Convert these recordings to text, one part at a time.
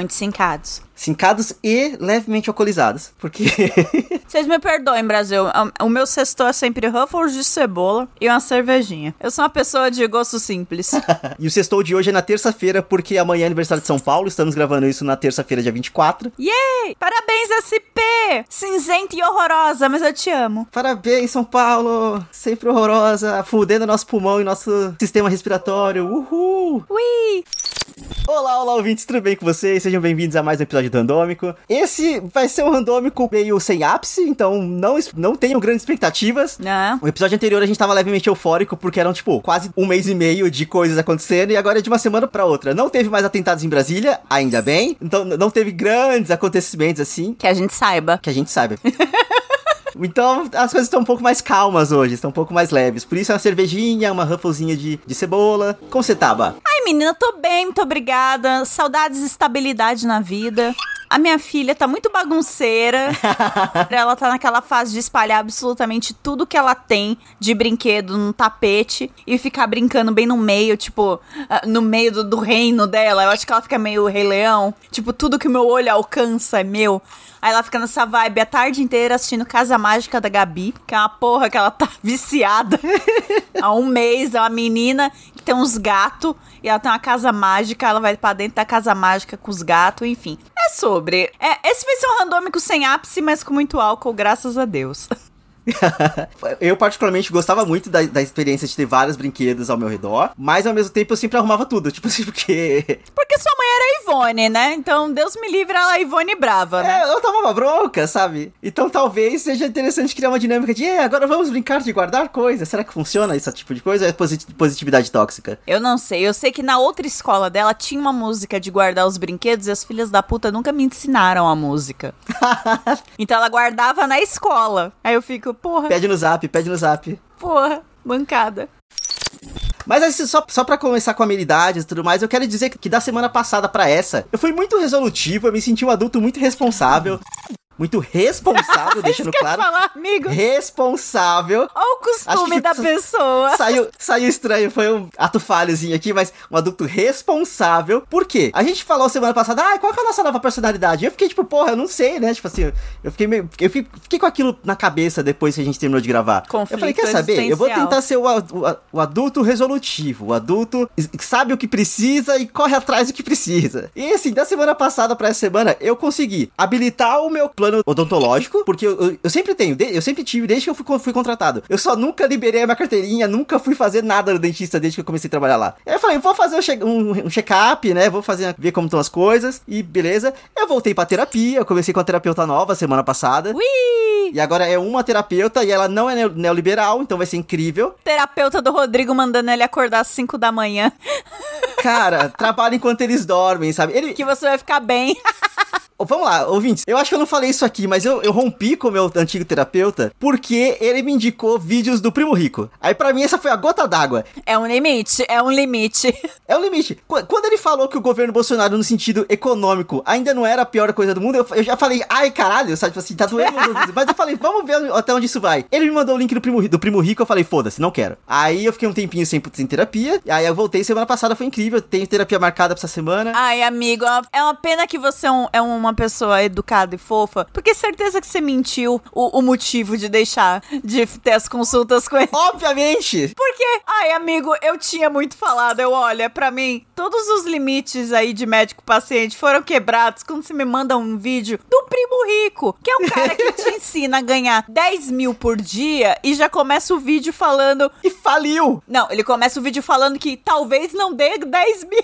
Muito. Cincados e levemente alcoolizados. Porque. Vocês me perdoem, Brasil. O meu sexto é sempre Ruffles de cebola e uma cervejinha. Eu sou uma pessoa de gosto simples. e o sextou de hoje é na terça-feira, porque amanhã é aniversário de São Paulo. Estamos gravando isso na terça-feira, dia 24. Yay! Parabéns, SP! Cinzenta e horrorosa, mas eu te amo. Parabéns, São Paulo! Sempre horrorosa, fudendo nosso pulmão e nosso sistema respiratório. Uhul! Ui! Olá, olá, ouvintes, tudo bem com vocês? Sejam bem-vindos a mais um episódio do Randômico. Esse vai ser um randômico meio sem ápice, então não, não tenham grandes expectativas. Não. O episódio anterior a gente tava levemente eufórico, porque eram, tipo, quase um mês e meio de coisas acontecendo, e agora é de uma semana para outra. Não teve mais atentados em Brasília, ainda bem. Então não teve grandes acontecimentos assim. Que a gente saiba. Que a gente saiba. Então as coisas estão um pouco mais calmas hoje, estão um pouco mais leves. Por isso é uma cervejinha, uma rufflezinha de, de cebola. Como você tá, Bá? Ai, menina, tô bem, muito obrigada. Saudades e estabilidade na vida. A minha filha tá muito bagunceira. ela tá naquela fase de espalhar absolutamente tudo que ela tem de brinquedo no tapete e ficar brincando bem no meio, tipo, ah, no meio do, do reino dela. Eu acho que ela fica meio Rei Leão. Tipo, tudo que o meu olho alcança é meu. Aí ela fica nessa vibe a tarde inteira assistindo Casa Mágica da Gabi, que é uma porra que ela tá viciada há um mês. É uma menina tem uns gatos e ela tem uma casa mágica, ela vai para dentro da casa mágica com os gatos, enfim. É sobre. É, esse vai ser um randômico sem ápice, mas com muito álcool, graças a Deus. eu, particularmente, gostava muito da, da, experiência de ter vários brinquedos ao meu redor, mas ao mesmo tempo eu sempre arrumava tudo, tipo assim, porque. Porque sua mãe era Ivone, né? Então, Deus me livre, ela é Ivone brava, né? É, eu tomava bronca, sabe? Então talvez seja interessante criar uma dinâmica de, é, agora vamos brincar de guardar coisas. Será que funciona esse tipo de coisa ou é positividade tóxica? Eu não sei. Eu sei que na outra escola dela tinha uma música de guardar os brinquedos e as filhas da puta nunca me ensinaram a música. então ela guardava na escola. Aí eu fico, porra. Pede no zap, pede no zap. Porra, bancada. Mas assim, só, só pra começar com habilidades e tudo mais, eu quero dizer que da semana passada para essa, eu fui muito resolutivo, eu me senti um adulto muito responsável muito responsável, deixando claro. Falar, amigo. Responsável. Olha o costume da pessoa. Saiu, saiu estranho, foi um ato falhozinho aqui, mas um adulto responsável. Por quê? A gente falou semana passada, ah, qual é a nossa nova personalidade? Eu fiquei tipo, porra, eu não sei, né? Tipo assim, eu fiquei meio. Eu fiquei com aquilo na cabeça depois que a gente terminou de gravar. Conflito eu falei, quer saber? Eu vou tentar ser o, o, o adulto resolutivo, o adulto que sabe o que precisa e corre atrás do que precisa. E assim, da semana passada pra essa semana, eu consegui habilitar o meu plano plano odontológico, porque eu, eu, eu sempre tenho, eu sempre tive, desde que eu fui, fui, contratado. Eu só nunca liberei a minha carteirinha, nunca fui fazer nada no dentista desde que eu comecei a trabalhar lá. Aí eu falei, vou fazer um, um check-up, né? Vou fazer, ver como estão as coisas, e beleza. Eu voltei pra terapia, eu comecei com a terapeuta nova semana passada. Ui! E agora é uma terapeuta, e ela não é neoliberal, então vai ser incrível. Terapeuta do Rodrigo mandando ele acordar às 5 da manhã. Cara, trabalha enquanto eles dormem, sabe? Ele... Que você vai ficar bem. Vamos lá, ouvintes. Eu acho que eu não falei isso aqui, mas eu, eu rompi com o meu antigo terapeuta porque ele me indicou vídeos do Primo Rico. Aí para mim essa foi a gota d'água. É um limite, é um limite. É um limite. Quando ele falou que o governo Bolsonaro, no sentido econômico, ainda não era a pior coisa do mundo, eu, eu já falei, ai caralho, sabe? Tipo assim, tá doendo. mas eu falei, vamos ver até onde isso vai. Ele me mandou o link do Primo, do Primo Rico, eu falei, foda-se, não quero. Aí eu fiquei um tempinho sem, sem terapia, aí eu voltei semana passada, foi incrível. Tenho terapia marcada pra essa semana. Ai, amigo, é uma pena que você é, um, é uma pessoa educada e fofa, porque certeza que você mentiu o, o, motivo de deixar de ter as consultas com ele. Obviamente! Porque, ai, amigo, eu tinha muito falado, eu, olha, para mim, todos os limites aí de médico-paciente foram quebrados quando você me manda um vídeo do Primo Rico, que é um cara que te ensina a ganhar 10 mil por dia e já começa o vídeo falando... E faliu! Não, ele começa o vídeo falando que talvez não dê 10 mil.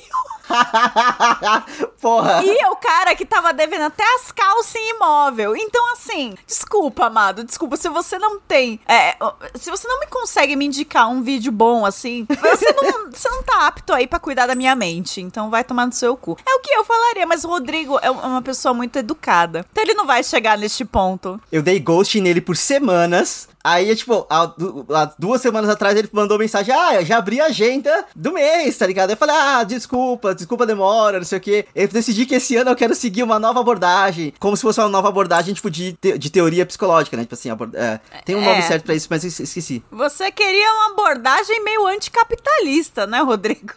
Porra. E é o cara que tava devendo até as calças em imóvel. Então, assim, desculpa, amado. Desculpa, se você não tem. É, se você não me consegue me indicar um vídeo bom, assim, você não, você não tá apto aí pra cuidar da minha mente. Então vai tomar no seu cu. É o que eu falaria, mas o Rodrigo é uma pessoa muito educada. Então ele não vai chegar neste ponto. Eu dei ghost nele por semanas. Aí, tipo, há, duas semanas atrás ele mandou mensagem: Ah, já abri a agenda do mês, tá ligado? Eu falei: Ah, desculpa, desculpa a demora, não sei o quê. Eu decidi que esse ano eu quero seguir uma nova abordagem. Como se fosse uma nova abordagem, tipo, de, te, de teoria psicológica, né? Tipo assim, abord... é, tem um nome é. certo pra isso, mas esqueci. Você queria uma abordagem meio anticapitalista, né, Rodrigo?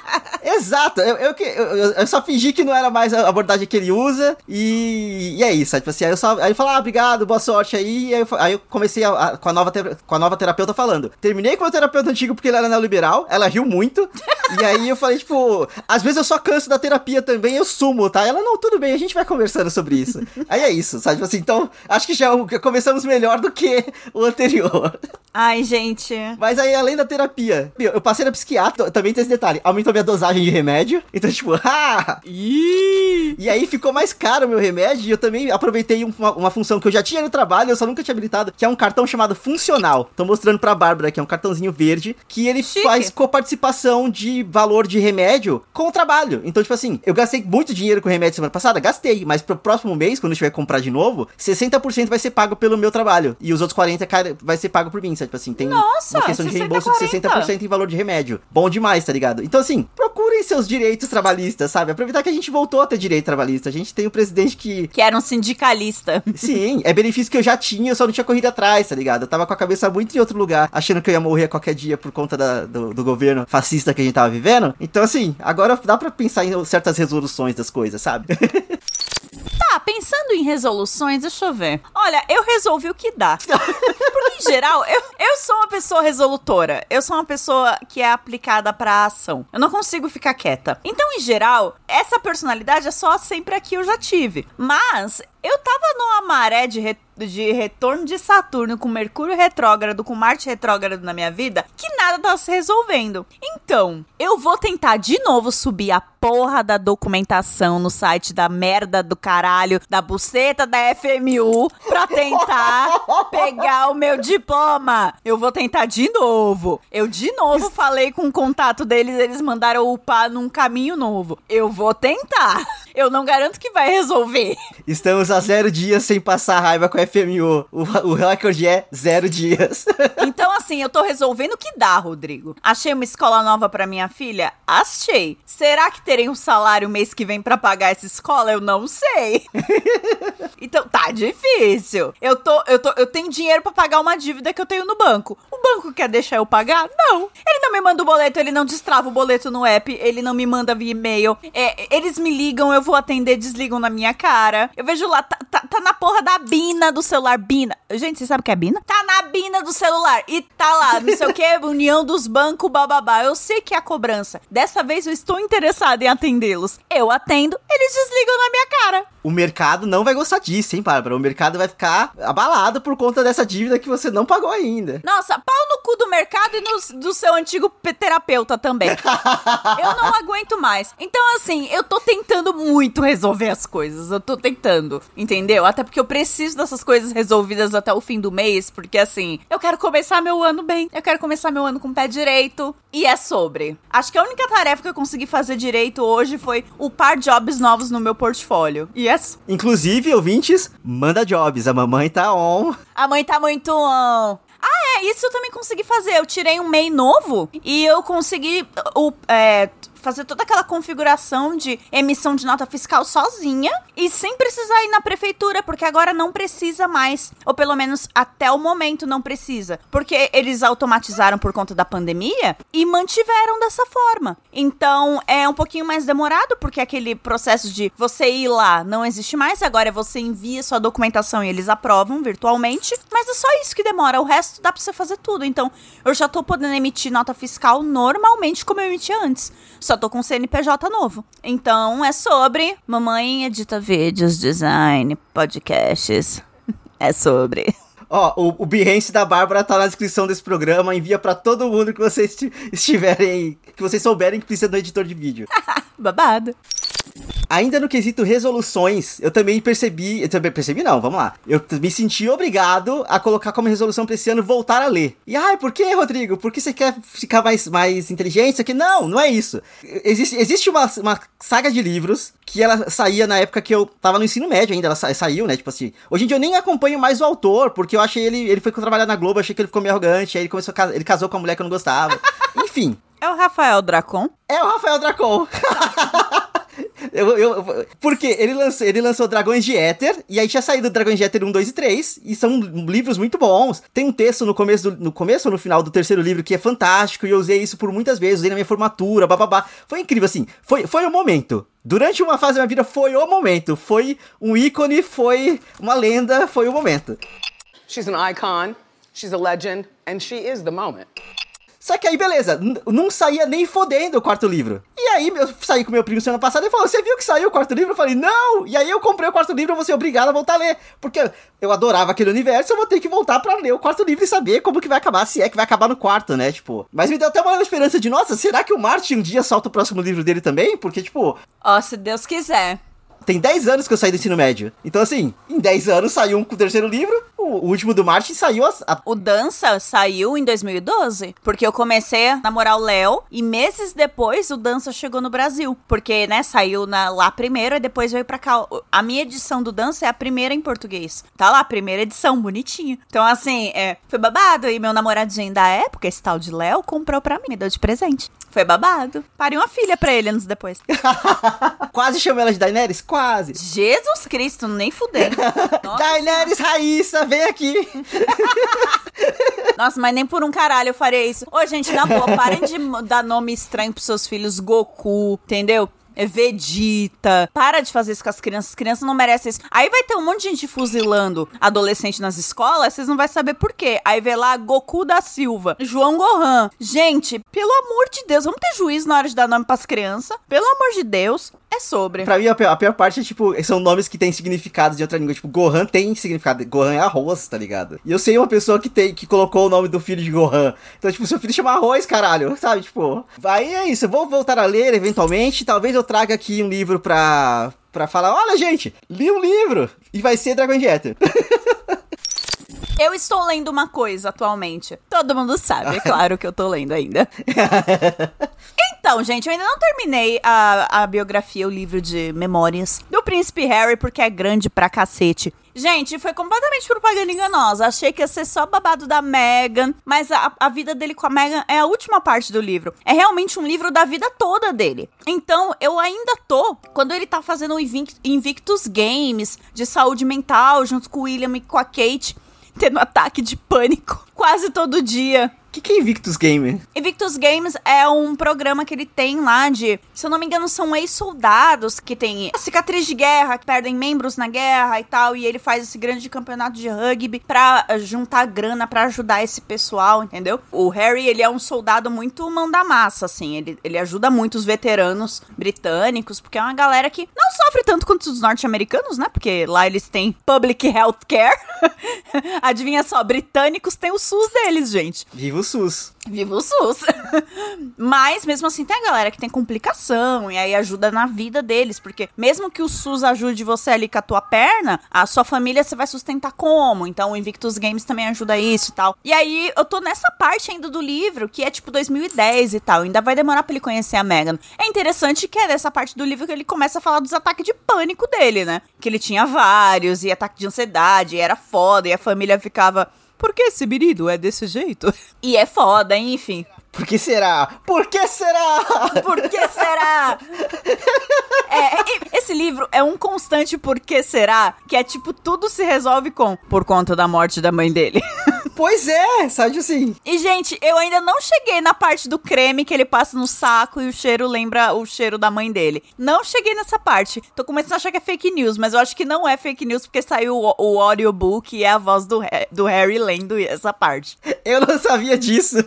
Exato, eu, eu, eu, eu, só fingi que não era mais a abordagem que ele usa e, e é isso. Tipo assim, aí eu só aí eu falo, ah, obrigado, boa sorte aí. Aí, eu, aí eu comecei a, a, com, a nova com a nova terapeuta falando. Terminei com o terapeuta antigo porque ele era neoliberal, ela riu muito. e aí eu falei, tipo, às vezes eu só canso da terapia também, eu sumo, tá? Ela, não, tudo bem, a gente vai conversando sobre isso. aí é isso, sabe? Tipo assim, então, acho que já começamos melhor do que o anterior. Ai, gente. Mas aí, além da terapia, eu passei na psiquiatra, também tem esse detalhe, aumentou minha dosagem de remédio. Então, tipo, ah! E aí ficou mais caro o meu remédio e eu também aproveitei uma, uma, função que eu já tinha no trabalho, eu só nunca tinha habilitado, que é um cartão chamado Funcional. Tô mostrando pra Bárbara, que é um cartãozinho verde, que ele Chique. faz coparticipação de valor de remédio com o trabalho. Então, tipo assim, eu gastei muito dinheiro com remédio semana passada, gastei, mas pro próximo mês, quando eu tiver que comprar de novo, 60% vai ser pago pelo meu trabalho. E os outros 40% vai ser pago por mim, sabe? Tipo assim, tem Nossa, uma questão de reembolso 40. de 60% em valor de remédio. Bom demais, tá ligado? Então, assim, procurem seus direitos trabalhistas, sabe? Aproveitar que a gente voltou a ter direito trabalhista. A gente tem um presidente que. Que era um sindicalista. Sim, é benefício que eu já tinha, eu só não tinha corrido atrás, tá ligado? Eu tava com a cabeça muito em outro lugar, achando que eu ia morrer a qualquer dia por conta da, do, do governo fascista que a gente tava vivendo. Então, assim, agora dá pra pensar em certas resoluções das coisas, sabe? Tá, pensando em resoluções, deixa eu ver. Olha, eu resolvi o que dá. Porque, em geral, eu, eu sou uma pessoa resolutora. Eu sou uma pessoa que é aplicada pra ação. Eu não consigo ficar quieta. Então, em geral, essa personalidade é só sempre aqui eu já tive. Mas eu tava numa maré de, re de retorno de Saturno com Mercúrio retrógrado, com Marte retrógrado na minha vida, que nada tá se resolvendo. Então, eu vou tentar de novo subir a porra da documentação no site da merda do caralho, da buceta da FMU, pra tentar pegar o meu diploma. Eu vou tentar de novo. Eu de novo falei com o contato deles, eles mandaram upar num caminho novo. Eu vou tentar. Eu não garanto que vai resolver. Estamos a zero dias sem passar raiva com a FMU. O, o recorde é zero dias. então, assim, eu tô resolvendo o que dá, Rodrigo. Achei uma escola nova para minha filha? Achei. Será que terei um salário mês que vem para pagar essa escola? Eu não sei. então, tá difícil. Eu tô, eu tô, eu tenho dinheiro para pagar uma dívida que eu tenho no banco. O banco quer deixar eu pagar? Não. Ele não me manda o boleto, ele não destrava o boleto no app, ele não me manda via e-mail. É, eles me ligam, eu vou atender, desligam na minha cara. Eu vejo lá, tá, tá, tá, na porra da bina do celular. Bina. Gente, você sabe o que é bina? Tá na bina do celular. E tá lá, não sei o que, União dos Bancos, bababá. Eu sei que é a cobrança. Dessa vez eu estou interessada em atendê-los. Eu atendo, eles desligam na minha cara o mercado não vai gostar disso, hein, Bárbara? O mercado vai ficar abalado por conta dessa dívida que você não pagou ainda. Nossa, pau no cu do mercado e no, do seu antigo terapeuta também. eu não aguento mais. Então, assim, eu tô tentando muito resolver as coisas. Eu tô tentando, entendeu? Até porque eu preciso dessas coisas resolvidas até o fim do mês, porque, assim, eu quero começar meu ano bem. Eu quero começar meu ano com o pé direito. E é sobre. Acho que a única tarefa que eu consegui fazer direito hoje foi upar jobs novos no meu portfólio. E Yes. Inclusive, ouvintes, manda jobs. A mamãe tá on. A mãe tá muito on. Ah, é, isso eu também consegui fazer. Eu tirei um MEI novo e eu consegui o, é, fazer toda aquela configuração de emissão de nota fiscal sozinha e sem precisar ir na prefeitura, porque agora não precisa mais, ou pelo menos até o momento não precisa, porque eles automatizaram por conta da pandemia e mantiveram dessa forma. Então é um pouquinho mais demorado, porque aquele processo de você ir lá não existe mais, agora é você envia sua documentação e eles aprovam virtualmente, mas é só isso que demora, o resto dá pra você fazer tudo. Então eu já tô podendo emitir nota fiscal normalmente como eu emitia antes. Só tô com CNPJ novo. Então é sobre mamãe edita vídeos, design, podcasts. é sobre. Ó, o, o Behance da Bárbara tá na descrição desse programa. Envia para todo mundo que vocês estiverem. Que vocês souberem que precisa do editor de vídeo. Babado. Ainda no quesito resoluções, eu também percebi. Eu também percebi, não, vamos lá. Eu me senti obrigado a colocar como resolução pra esse ano voltar a ler. E ai, por que, Rodrigo? Por que você quer ficar mais, mais inteligente? Isso aqui? Não, não é isso. Existe, existe uma, uma saga de livros que ela saía na época que eu tava no ensino médio ainda. Ela sa saiu, né? Tipo assim. Hoje em dia eu nem acompanho mais o autor, porque eu achei ele. Ele foi trabalhar na Globo, achei que ele ficou meio arrogante. Aí ele começou a, ele casou com uma mulher que eu não gostava. Enfim. É o Rafael Dracon? É o Rafael Dracon. Eu, eu, porque ele lançou, ele lançou Dragões de Éter, e aí tinha saído Dragões de Éter 1, 2 e 3, e são livros muito bons. Tem um texto no começo, do, no começo ou no final do terceiro livro que é fantástico, e eu usei isso por muitas vezes, usei na minha formatura, bababá. Foi incrível, assim, foi, foi o momento. Durante uma fase da minha vida foi o momento, foi um ícone, foi uma lenda, foi o momento. She's an icon, she's a legend, and she is the moment. Só que aí, beleza, não saía nem fodendo o quarto livro. E aí, eu saí com meu primo semana passada e falou: Você viu que saiu o quarto livro? Eu falei: Não! E aí eu comprei o quarto livro e vou ser obrigado a voltar a ler. Porque eu adorava aquele universo, eu vou ter que voltar para ler o quarto livro e saber como que vai acabar, se é que vai acabar no quarto, né? Tipo. Mas me deu até uma esperança de: Nossa, será que o Martin um dia solta o próximo livro dele também? Porque, tipo. Ó, oh, se Deus quiser. Tem 10 anos que eu saí do ensino médio. Então, assim, em 10 anos saiu um com o terceiro livro, o último do Martin saiu. A, a... O Dança saiu em 2012. Porque eu comecei a namorar o Léo e meses depois o Dança chegou no Brasil. Porque, né, saiu na, lá primeiro e depois veio pra cá. A minha edição do Dança é a primeira em português. Tá lá, primeira edição, bonitinha. Então, assim, é, foi babado. E meu namoradinho da época, esse tal de Léo, comprou pra mim, me deu de presente. Foi babado. Parei uma filha pra ele anos depois. Quase chamou ela de Daenerys? Quase. Jesus Cristo, nem fudendo. Daenerys Raíssa, vem aqui. Nossa, mas nem por um caralho eu faria isso. Ô, gente, na boa, parem de dar nome estranho pros seus filhos. Goku, entendeu? É Vegeta. Para de fazer isso com as crianças. As crianças não merecem isso. Aí vai ter um monte de gente fuzilando adolescente nas escolas, vocês não vão saber por quê. Aí vê lá Goku da Silva, João Gohan. Gente, pelo amor de Deus, vamos ter juízo na hora de dar nome pras crianças. Pelo amor de Deus. É sobre. Pra mim, a pior, a pior, parte é, tipo, são nomes que têm significados de outra língua. Tipo, Gohan tem significado. Gohan é arroz, tá ligado? E eu sei uma pessoa que tem, que colocou o nome do filho de Gohan. Então, tipo, seu filho chama arroz, caralho. Sabe, tipo. Aí é isso. Eu vou voltar a ler eventualmente. Talvez eu traga aqui um livro pra. pra falar: olha, gente, li um livro. E vai ser Dragon Jeter. Eu estou lendo uma coisa atualmente. Todo mundo sabe, é claro que eu tô lendo ainda. Então, gente, eu ainda não terminei a, a biografia, o livro de memórias do Príncipe Harry, porque é grande pra cacete. Gente, foi completamente propaganda enganosa. Achei que ia ser só babado da Meghan, mas a, a, vida dele com a Meghan é a última parte do livro. É realmente um livro da vida toda dele. Então, eu ainda tô, quando ele tá fazendo o Invictus Games de saúde mental, junto com o William e com a Kate, tendo ataque de pânico quase todo dia. O que, que é Invictus Games? Invictus Games é um programa que ele tem lá de, se eu não me engano, são ex-soldados que tem cicatriz de guerra, que perdem membros na guerra e tal, e ele faz esse grande campeonato de rugby pra juntar grana para ajudar esse pessoal, entendeu? O Harry, ele é um soldado muito mão da massa, assim, ele, ele ajuda muito os veteranos britânicos, porque é uma galera que não sofre tanto quanto os norte-americanos, né? Porque lá eles têm public health care. Adivinha só, britânicos têm o SUS deles, gente. Viva o SUS. Viva o SUS. Mas, mesmo assim, tem a galera que tem complicação e aí ajuda na vida deles. Porque mesmo que o SUS ajude você ali com a tua perna, a sua família você vai sustentar como? Então o Invictus Games também ajuda isso e tal. E aí eu tô nessa parte ainda do livro, que é tipo 2010 e tal. Ainda vai demorar pra ele conhecer a Megan. É interessante que é dessa parte do livro que ele começa a falar dos ataques de pânico dele, né? Que ele tinha vários, e ataque de ansiedade, e era foda, e a família ficava por que esse menino é desse jeito? E é foda, enfim. Por que será? Por que será? Por que será? é, esse livro é um constante por que será, que é tipo, tudo se resolve com por conta da morte da mãe dele. Pois é, sabe assim. E, gente, eu ainda não cheguei na parte do creme que ele passa no saco e o cheiro lembra o cheiro da mãe dele. Não cheguei nessa parte. Tô começando a achar que é fake news, mas eu acho que não é fake news porque saiu o, o audiobook e é a voz do, do Harry lendo essa parte. Eu não sabia disso.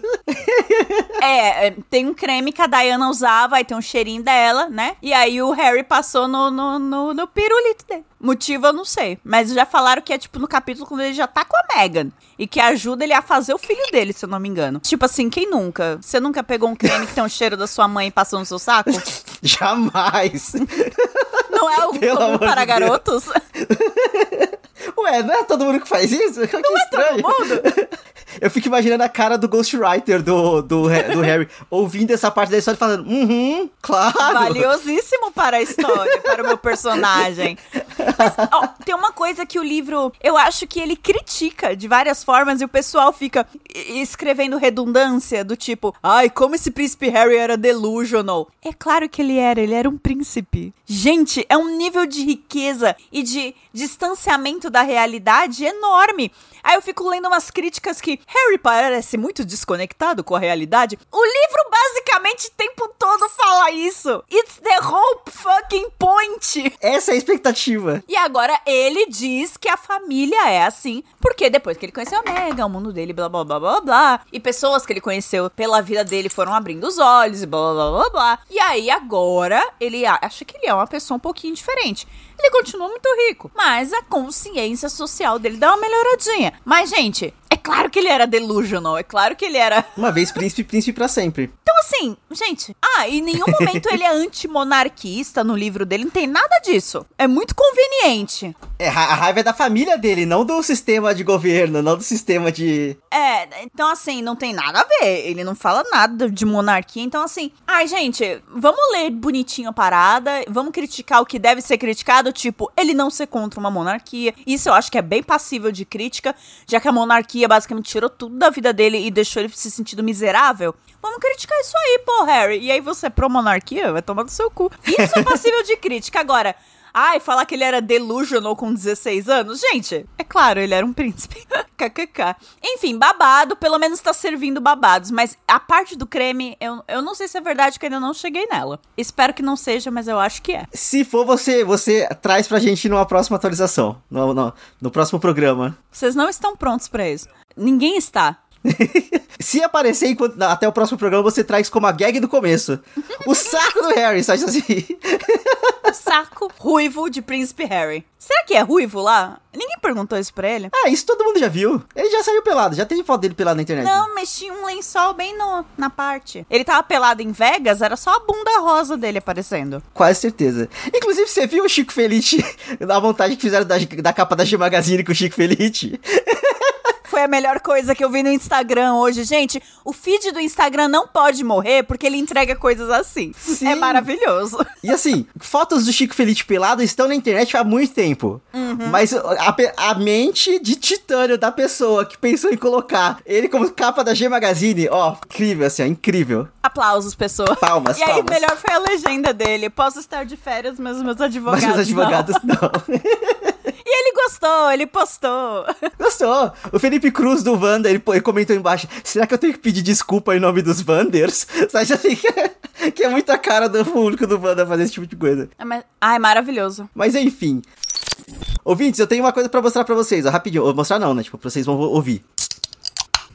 É, é, tem um creme que a Diana usava, aí tem um cheirinho dela, né? E aí o Harry passou no, no, no, no pirulito dele. Motivo eu não sei. Mas já falaram que é tipo no capítulo quando ele já tá com a Megan. E que ajuda ele a fazer o filho dele, se eu não me engano. Tipo assim, quem nunca? Você nunca pegou um creme que tem o cheiro da sua mãe e passou no seu saco? Jamais! Não é o comum para de garotos? Ué, não é todo mundo que faz isso? Que não estranho. é todo mundo? eu fico imaginando a cara do Ghostwriter do, do, do Harry ouvindo essa parte da história falando, uhum, claro. Valiosíssimo para a história, para o meu personagem. Mas, ó, tem uma coisa que o livro, eu acho que ele critica de várias formas e o pessoal fica escrevendo redundância do tipo, ai, como esse príncipe Harry era delusional. É claro que ele era, ele era um príncipe. Gente, é um nível de riqueza e de distanciamento da realidade enorme. Aí eu fico lendo umas críticas que Harry parece muito desconectado com a realidade. O livro basicamente o tempo todo fala isso. It's the whole fucking point. Essa é a expectativa. E agora ele diz que a família é assim, porque depois que ele conheceu a Mega, o mundo dele, blá blá blá blá blá, e pessoas que ele conheceu pela vida dele foram abrindo os olhos e blá blá blá blá. E aí agora ele acha que ele é uma pessoa um pouquinho diferente. Ele continua muito rico, mas a consciência social dele dá uma melhoradinha. Mas, gente, é claro que ele era delusional, é claro que ele era. Uma vez príncipe, príncipe para sempre. Então, assim, gente. Ah, em nenhum momento ele é antimonarquista no livro dele, não tem nada disso. É muito conveniente. É, a raiva é da família dele, não do sistema de governo, não do sistema de. É, então, assim, não tem nada a ver. Ele não fala nada de monarquia, então, assim. Ai, gente, vamos ler bonitinho a parada, vamos criticar o que deve ser criticado, tipo, ele não ser contra uma monarquia. Isso eu acho que é bem passível de crítica, já que a monarquia basicamente tirou tudo da vida dele e deixou ele se sentindo miserável. Vamos criticar isso aí, pô, Harry. E aí você é pró-monarquia? Vai tomar do seu cu. Isso é passível de crítica. Agora, Ai, falar que ele era delusional com 16 anos? Gente, é claro, ele era um príncipe. KKK. Enfim, babado, pelo menos tá servindo babados. Mas a parte do creme, eu, eu não sei se é verdade que eu ainda não cheguei nela. Espero que não seja, mas eu acho que é. Se for, você, você traz pra gente numa próxima atualização. No, no, no próximo programa. Vocês não estão prontos para isso. Ninguém está. Se aparecer enquanto, até o próximo programa, você traz como a gag do começo. O saco do Harry, sabe assim? O saco ruivo de Príncipe Harry. Será que é ruivo lá? Ninguém perguntou isso pra ele. Ah, isso todo mundo já viu. Ele já saiu pelado, já tem foto dele pelado na internet. Não, mas tinha um lençol bem no, na parte. Ele tava pelado em Vegas, era só a bunda rosa dele aparecendo. Quase certeza. Inclusive, você viu o Chico Felite, a montagem que fizeram da, da capa da G Magazine com o Chico Felite? Foi a melhor coisa que eu vi no Instagram hoje. Gente, o feed do Instagram não pode morrer porque ele entrega coisas assim. Sim. É maravilhoso. E assim, fotos do Chico Felipe pelado estão na internet há muito tempo. Uhum. Mas a, a, mente de titânio da pessoa que pensou em colocar ele como capa da G Magazine, ó, incrível, assim, ó, incrível. Aplausos, pessoa. Palmas, E aí, palmas. melhor foi a legenda dele. Posso estar de férias, mas meus advogados. Mas meus advogados não. não. Ele gostou, ele postou. Gostou. O Felipe Cruz do Wanda, ele, ele comentou embaixo: será que eu tenho que pedir desculpa em nome dos Wanders? Sabe assim que é, que é muita cara do público do Wanda fazer esse tipo de coisa. É, mas, ai, maravilhoso. Mas enfim. Ouvintes, eu tenho uma coisa para mostrar para vocês, ó, rapidinho. Vou mostrar não, né? Tipo, vocês vão ouvir.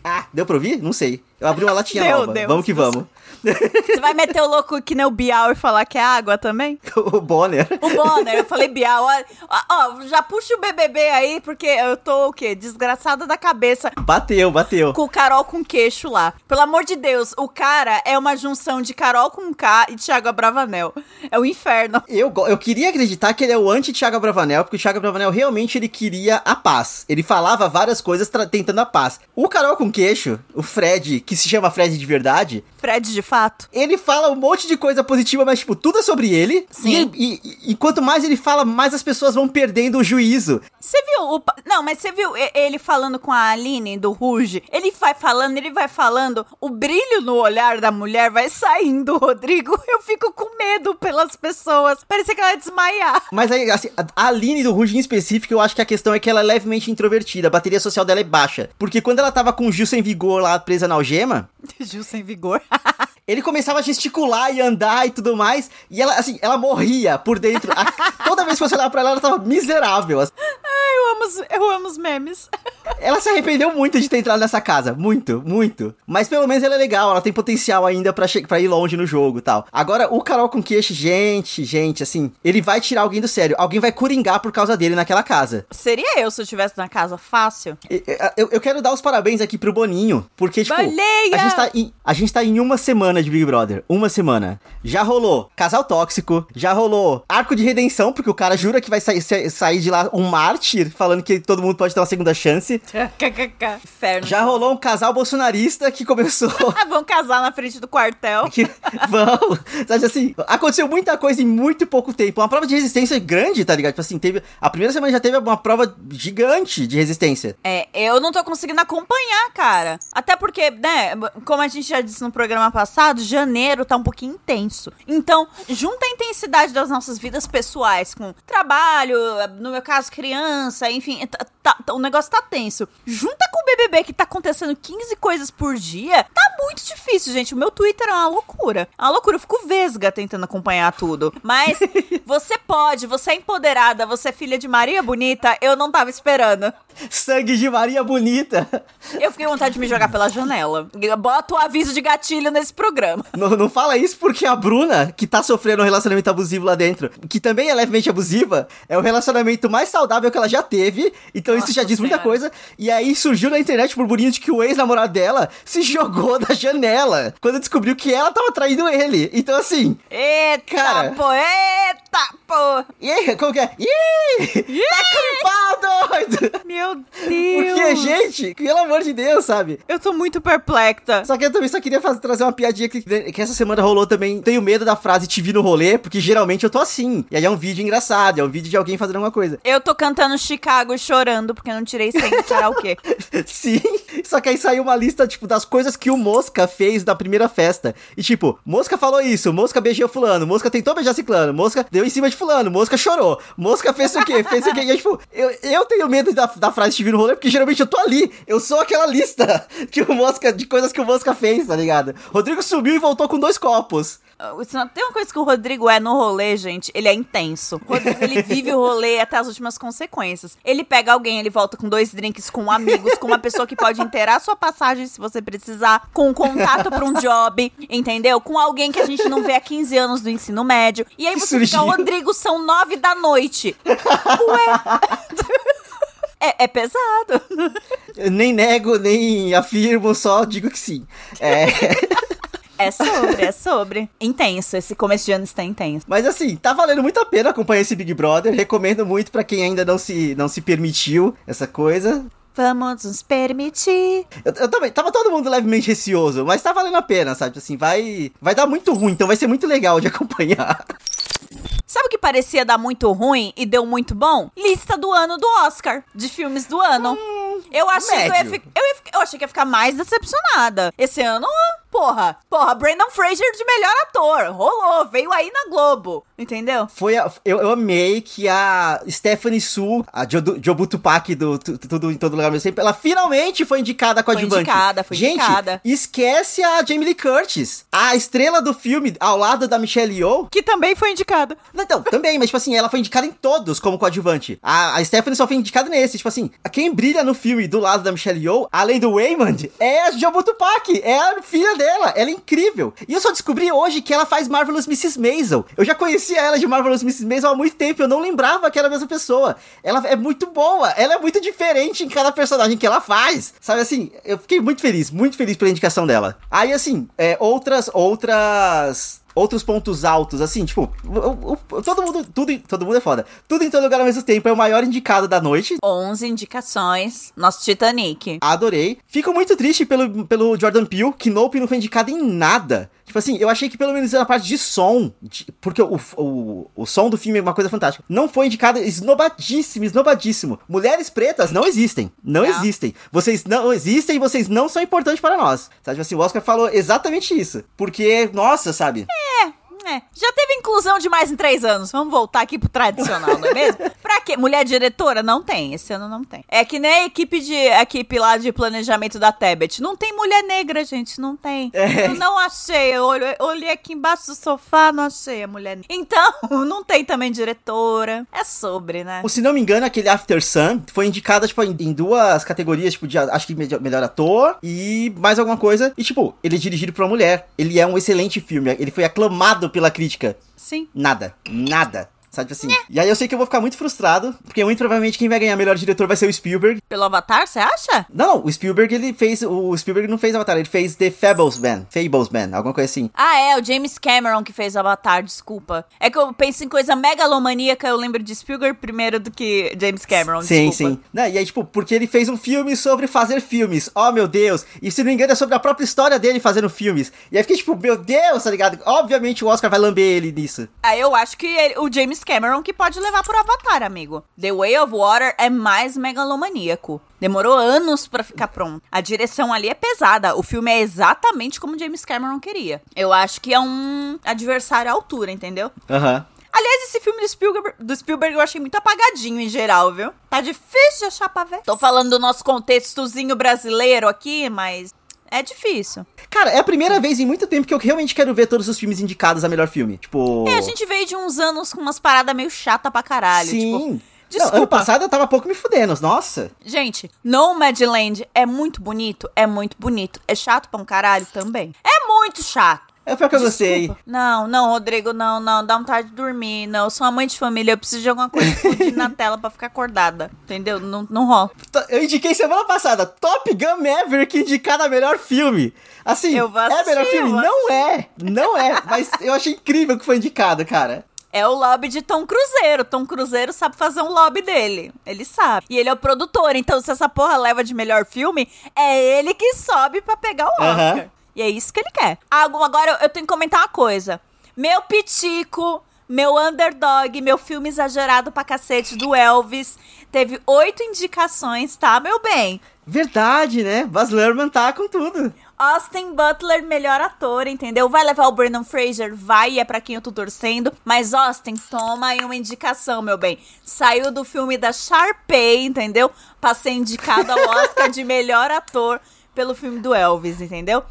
Ah, deu pra ouvir? Não sei. Eu abri uma latinha deu, nova. Deu, vamos que vamos. Você vai meter o louco que nem o Bial e falar que é água também? o Bonner. O Bonner, eu falei Bial. Ó, ó, já puxa o BBB aí, porque eu tô o quê? Desgraçada da cabeça. Bateu, bateu. Com o Carol com queixo lá. Pelo amor de Deus, o cara é uma junção de Carol com K e Thiago Bravanel. É o inferno. Eu, eu queria acreditar que ele é o anti-Thiago Bravanel, porque o Thiago Bravanel realmente ele queria a paz. Ele falava várias coisas tentando a paz. O Carol com queixo, o Fred, que se chama Fred de verdade. Fred de fato. Ele fala um monte de coisa positiva, mas, tipo, tudo é sobre ele. Sim. E, e, e quanto mais ele fala, mais as pessoas vão perdendo o juízo. Você viu o. Não, mas você viu ele falando com a Aline do Ruge? Ele vai falando, ele vai falando, o brilho no olhar da mulher vai saindo, Rodrigo. Eu fico com medo pelas pessoas. Parecia que ela ia desmaiar. Mas aí, assim, a Aline do Ruge em específico, eu acho que a questão é que ela é levemente introvertida. A bateria social dela é baixa. Porque quando ela tava com o Gil sem vigor lá presa na algema. Gil sem vigor. ele começava a gesticular e andar e tudo mais. E ela, assim, ela morria por dentro. A, toda vez que você olhava pra ela, ela tava miserável. Ai, eu amo, eu amo os memes. Ela se arrependeu muito de ter entrado nessa casa. Muito, muito. Mas pelo menos ela é legal, ela tem potencial ainda pra, pra ir longe no jogo e tal. Agora, o Carol com queixo, gente, gente, assim, ele vai tirar alguém do sério. Alguém vai coringar por causa dele naquela casa. Seria eu se eu estivesse na casa fácil? Eu, eu, quero dar os parabéns aqui pro Boninho. Porque, tipo, a gente, tá em, a gente tá em uma semana semana de Big Brother. Uma semana. Já rolou casal tóxico, já rolou arco de redenção, porque o cara jura que vai sair, sair de lá um mártir, falando que todo mundo pode ter uma segunda chance. Inferno. Já rolou um casal bolsonarista que começou. Vão casar na frente do quartel. Que... Vão. Sabe assim, aconteceu muita coisa em muito pouco tempo. Uma prova de resistência grande, tá ligado? Tipo assim, teve. A primeira semana já teve uma prova gigante de resistência. É, eu não tô conseguindo acompanhar, cara. Até porque, né, como a gente já disse no programa passado, janeiro tá um pouquinho intenso. Então, junta a intensidade das nossas vidas pessoais com trabalho, no meu caso, criança, enfim, tá, tá, o negócio tá tenso. Junta com o BBB que tá acontecendo 15 coisas por dia, tá muito difícil, gente. O meu Twitter é uma loucura. É uma loucura. Eu fico vesga tentando acompanhar tudo. Mas você pode, você é empoderada, você é filha de Maria Bonita, eu não tava esperando. Sangue de Maria Bonita. Eu fiquei com vontade de me jogar pela janela. Bota o aviso de gatilho nesse programa. Não, não fala isso porque a Bruna, que tá sofrendo um relacionamento abusivo lá dentro, que também é levemente abusiva, é o relacionamento mais saudável que ela já teve. Então Nossa isso já diz senhora. muita coisa. E aí surgiu na internet o burburinho de que o ex-namorado dela se jogou da janela quando descobriu que ela tava traindo ele. Então, assim. Eita, cara, pô, eita, pô! E aí, como que é? Ih! Tá doido! Meu Deus! Porque, gente, pelo amor de Deus, sabe? Eu tô muito perplexa. Só que eu também só queria fazer, trazer uma piadinha que, que essa semana rolou também. Tenho medo da frase te vi no rolê, porque geralmente eu tô assim. E aí é um vídeo engraçado, é um vídeo de alguém fazendo alguma coisa. Eu tô cantando Chicago chorando porque eu não tirei 100 karaokê. Sim. Só que aí saiu uma lista, tipo, das coisas que o Mosca fez na primeira festa. E tipo, Mosca falou isso, Mosca beijou fulano, Mosca tentou beijar ciclano, Mosca deu em cima de fulano, Mosca chorou, Mosca fez o quê? Fez o quê? E aí, tipo, eu, eu tenho medo da, da frase de vir no rolê, porque geralmente eu tô ali. Eu sou aquela lista que o Mosca, de coisas que o Mosca fez, tá ligado? Rodrigo subiu e voltou com dois copos. Uh, tem uma coisa que o Rodrigo é no rolê, gente, ele é intenso. O Rodrigo, ele vive o rolê até as últimas consequências. Ele pega alguém, ele volta com dois drinks com amigos, com uma pessoa que pode inteirar sua passagem se você precisar, com um contato pra um job, entendeu? Com alguém que a gente não vê há 15 anos do ensino médio. E aí você Surgiu. fica, Rodrigo, são nove da noite. Ué. É, é, pesado. Eu nem nego, nem afirmo, só digo que sim. É. É sobre, é sobre. Intenso, esse começo de ano está intenso. Mas assim, tá valendo muito a pena acompanhar esse Big Brother. Recomendo muito para quem ainda não se, não se permitiu essa coisa. Vamos nos permitir. Eu, eu, também, tava todo mundo levemente receoso, mas tá valendo a pena, sabe? Assim, vai, vai dar muito ruim, então vai ser muito legal de acompanhar. Sabe o que parecia dar muito ruim e deu muito bom? Lista do ano do Oscar, de filmes do ano. Hum, eu achei que eu, ia, eu, ia, eu achei que ia ficar mais decepcionada. Esse ano, Porra, porra, Brandon Fraser de melhor ator. Rolou, veio aí na Globo. Entendeu? Foi a, eu, eu amei que a Stephanie Su, a Jobu Park do Tudo em Todo Lugar mesmo tempo, ela finalmente foi indicada com a Foi indicada, foi Gente, indicada. esquece a Jamie Lee Curtis, a estrela do filme ao lado da Michelle Yeoh. Que também foi indicada. Então, também, mas tipo assim, ela foi indicada em todos como coadjuvante. A, a Stephanie só foi indicada nesse. Tipo assim, quem brilha no filme do lado da Michelle Yeoh, além do Waymond, é a Jobu Tupac, é a filha dela, ela é incrível. E eu só descobri hoje que ela faz Marvelous Mrs. Maisel. Eu já conhecia ela de Marvelous Mrs. Maisel há muito tempo, eu não lembrava que era a mesma pessoa. Ela é muito boa, ela é muito diferente em cada personagem que ela faz. Sabe assim, eu fiquei muito feliz, muito feliz pela indicação dela. Aí assim, é, outras, outras outros pontos altos, assim, tipo, o, o, todo mundo, tudo, todo mundo é foda. Tudo em todo lugar ao mesmo tempo é o maior indicado da noite. 11 indicações, nosso Titanic. Adorei. Fico muito triste pelo, pelo Jordan Peele, que Nope não foi indicado em nada. Tipo assim, eu achei que pelo menos na parte de som, de, porque o, o, o som do filme é uma coisa fantástica. Não foi indicado esnobadíssimo, esnobadíssimo. Mulheres pretas não existem. Não é. existem. Vocês não existem e vocês não são importantes para nós. Sabe? Tipo assim, o Oscar falou exatamente isso. Porque, nossa, sabe? É, é, já teve inclusão de mais em três anos. Vamos voltar aqui pro tradicional, não é mesmo? pra quê? Mulher diretora? Não tem. Esse ano não tem. É que nem a equipe, de, a equipe lá de planejamento da Tebet. Não tem mulher negra, gente. Não tem. É. Eu não achei. Eu olhei, olhei aqui embaixo do sofá, não achei a mulher negra. Então, não tem também diretora. É sobre, né? Se não me engano, aquele After Sun foi indicado, tipo, em, em duas categorias, tipo, de acho que melhor ator e mais alguma coisa. E, tipo, ele é dirigido por uma mulher. Ele é um excelente filme. Ele foi aclamado pela crítica. Sim. Nada. Nada. Sabe assim? É. E aí eu sei que eu vou ficar muito frustrado, porque muito provavelmente quem vai ganhar melhor diretor vai ser o Spielberg. Pelo Avatar, você acha? Não, o Spielberg ele fez. O Spielberg não fez Avatar, ele fez The Fables Man. Fables Man, alguma coisa assim. Ah, é, o James Cameron que fez Avatar, desculpa. É que eu penso em coisa megalomaníaca, eu lembro de Spielberg primeiro do que James Cameron. Sim, desculpa. sim. Não, e aí, tipo, porque ele fez um filme sobre fazer filmes. Oh, meu Deus. E se não me engano, é sobre a própria história dele fazendo filmes. E aí fiquei tipo, meu Deus, tá ligado? Obviamente o Oscar vai lamber ele nisso. Ah, eu acho que ele, o James Cameron que pode levar por Avatar, amigo. The Way of Water é mais megalomaníaco. Demorou anos para ficar pronto. A direção ali é pesada. O filme é exatamente como James Cameron queria. Eu acho que é um adversário à altura, entendeu? Aham. Uhum. Aliás, esse filme do Spielberg, do Spielberg eu achei muito apagadinho em geral, viu? Tá difícil de achar pra ver. Tô falando do nosso contextozinho brasileiro aqui, mas é difícil. Cara, é a primeira vez em muito tempo que eu realmente quero ver todos os filmes indicados a melhor filme. Tipo. É, a gente veio de uns anos com umas paradas meio chata pra caralho. Sim. Tipo, Desculpa. Não, ano passado eu tava pouco me fudendo, nossa. Gente, Nomadland é muito bonito, é muito bonito. É chato pra um caralho também. É muito chato. É pior que eu gostei. Não, não, Rodrigo, não, não. Dá vontade de dormir. Não, eu sou uma mãe de família. Eu preciso de alguma coisa na tela pra ficar acordada. Entendeu? Não, não rola. Eu indiquei semana passada Top Gun Maverick indicado a melhor filme. Assim, eu vou assistir, é melhor filme? Não é. Não é. mas eu achei incrível que foi indicado, cara. É o lobby de Tom Cruzeiro. Tom Cruzeiro sabe fazer um lobby dele. Ele sabe. E ele é o produtor. Então, se essa porra leva de melhor filme, é ele que sobe para pegar o Oscar. Uhum. E é isso que ele quer. Agora eu tenho que comentar uma coisa. Meu pitico, meu underdog, meu filme exagerado pra cacete do Elvis, teve oito indicações, tá, meu bem? Verdade, né? Baz Luhrmann tá com tudo. Austin Butler, melhor ator, entendeu? Vai levar o Brandon Fraser? Vai, é pra quem eu tô torcendo. Mas Austin, toma aí uma indicação, meu bem. Saiu do filme da Sharpay, entendeu? Pra ser indicado ao Oscar de melhor ator pelo filme do Elvis, entendeu?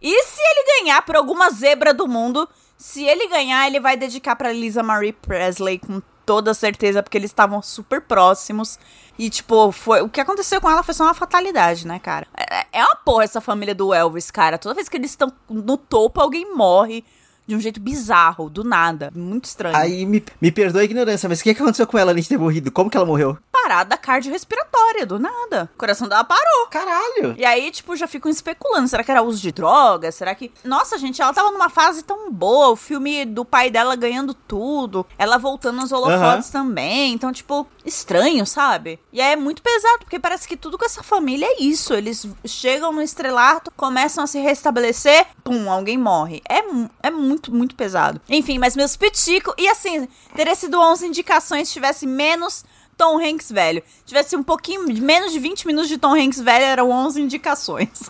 E se ele ganhar por alguma zebra do mundo, se ele ganhar, ele vai dedicar para Lisa Marie Presley com toda certeza, porque eles estavam super próximos. E, tipo, foi, o que aconteceu com ela foi só uma fatalidade, né, cara? É, é uma porra essa família do Elvis, cara. Toda vez que eles estão no topo, alguém morre de um jeito bizarro, do nada. Muito estranho. Aí me, me perdoa a ignorância, mas o que, aconteceu com ela além de ter morrido? Como que ela morreu? Parada cardiorrespiratória, do nada. O coração dela parou. Caralho. E aí, tipo, já ficam especulando. Será que era uso de drogas? Será que. Nossa, gente, ela tava numa fase tão boa. O filme do pai dela ganhando tudo. Ela voltando nos holofotes uhum. também. Então, tipo, estranho, sabe? E é muito pesado, porque parece que tudo com essa família é isso. Eles chegam no estrelato, começam a se restabelecer, pum, alguém morre. É, é muito muito, muito pesado. Enfim, mas meus pitico. E assim, teria sido 11 indicações se tivesse menos Tom Hanks velho. Tivesse um pouquinho, menos de 20 minutos de Tom Hanks velho, eram 11 indicações.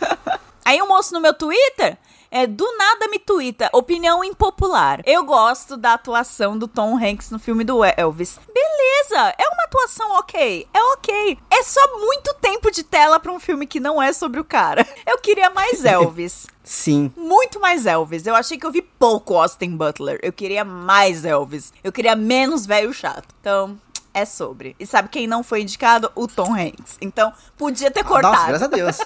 Aí um moço no meu Twitter é, do nada me twitta. Opinião impopular. Eu gosto da atuação do Tom Hanks no filme do Elvis. Beleza, é uma atuação ok. É ok. É só muito tempo de tela pra um filme que não é sobre o cara. Eu queria mais Elvis. Sim. Muito mais Elvis. Eu achei que eu vi pouco Austin Butler. Eu queria mais Elvis. Eu queria menos velho chato. Então, é sobre. E sabe quem não foi indicado? O Tom Hanks. Então, podia ter cortado. Nossa, graças a Deus.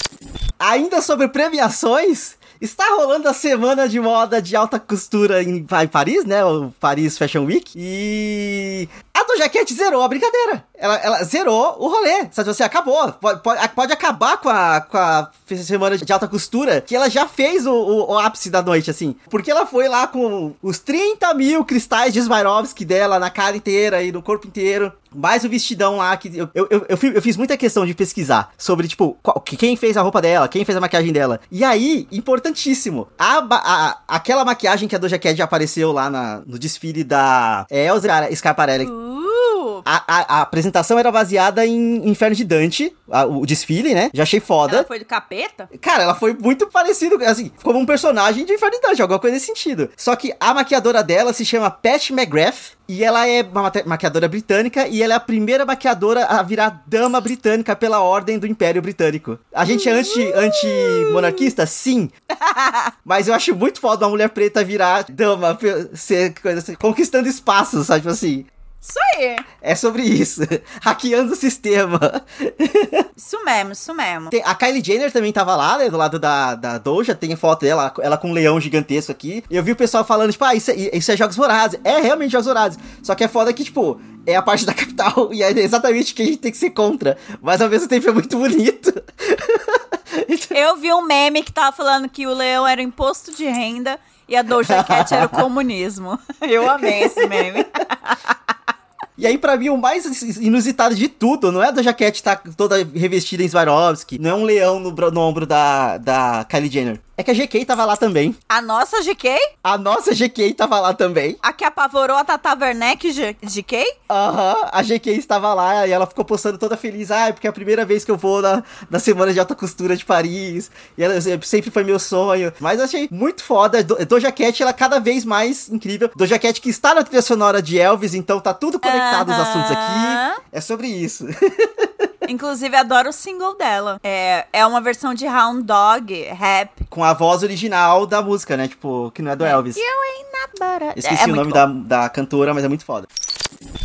Ainda sobre premiações, Está rolando a semana de moda de alta costura em, em Paris, né? O Paris Fashion Week. E a Doja zerou a brincadeira. Ela, ela zerou o rolê. Sabe, você acabou. Pode, pode, pode, acabar com a, com a semana de alta costura, que ela já fez o, o, o, ápice da noite, assim. Porque ela foi lá com os 30 mil cristais de Swarovski dela na cara inteira e no corpo inteiro. Mais o vestidão lá, que eu, eu, eu, eu, fiz muita questão de pesquisar sobre, tipo, qual, quem fez a roupa dela, quem fez a maquiagem dela. E aí, importantíssimo, a, a, aquela maquiagem que a Doja Cat apareceu lá na, no desfile da Elsa Scarparelli. Uh. A, a, a, apresentação era baseada em Inferno de Dante, a, o desfile, né? Já achei foda. Ela foi do capeta? Cara, ela foi muito parecido, assim, como um personagem de Inferno de Dante, alguma coisa nesse sentido. Só que a maquiadora dela se chama Pat McGrath, e ela é uma maquiadora britânica e ela é a primeira maquiadora a virar dama britânica pela ordem do Império Britânico. A gente é anti, anti-monarquista? Sim. Mas eu acho muito foda uma mulher preta virar dama, ser coisa assim, conquistando espaços, sabe? Tipo assim. Isso aí. É sobre isso. Hackeando o sistema. Isso mesmo, isso mesmo. Tem, a Kylie Jenner também tava lá, né? Do lado da, da Doja. Tem foto dela, ela com um leão gigantesco aqui. E eu vi o pessoal falando, tipo, ah, isso é, isso é Jogos Vorazes. É realmente Jogos Vorazes. Só que é foda que, tipo, é a parte da capital. E é exatamente o que a gente tem que ser contra. Mas ao mesmo tempo é muito bonito. eu vi um meme que tava falando que o leão era imposto de renda e a Doja Cat era o comunismo. Eu amei esse meme. E aí, para mim, o mais inusitado de tudo, não é a Doja Cat estar tá toda revestida em Swarovski, não é um leão no, no ombro da, da Kylie Jenner. É que a GK tava lá também. A nossa GK? A nossa GK tava lá também. A que apavorou a Tata Werneck GK? Aham, uhum, a GK estava lá e ela ficou postando toda feliz. Ah, porque é a primeira vez que eu vou na, na Semana de Alta Costura de Paris. E ela sempre foi meu sonho. Mas eu achei muito foda. Do, Doja Cat, ela cada vez mais incrível. Doja Cat que está na trilha sonora de Elvis, então tá tudo conectado uhum. os assuntos aqui. É sobre isso. Inclusive, adoro o single dela. É, é uma versão de Hound Dog, rap. Com a voz original da música, né? Tipo, que não é do Elvis. You ain't not Esqueci é, é o nome da, da cantora, mas é muito foda.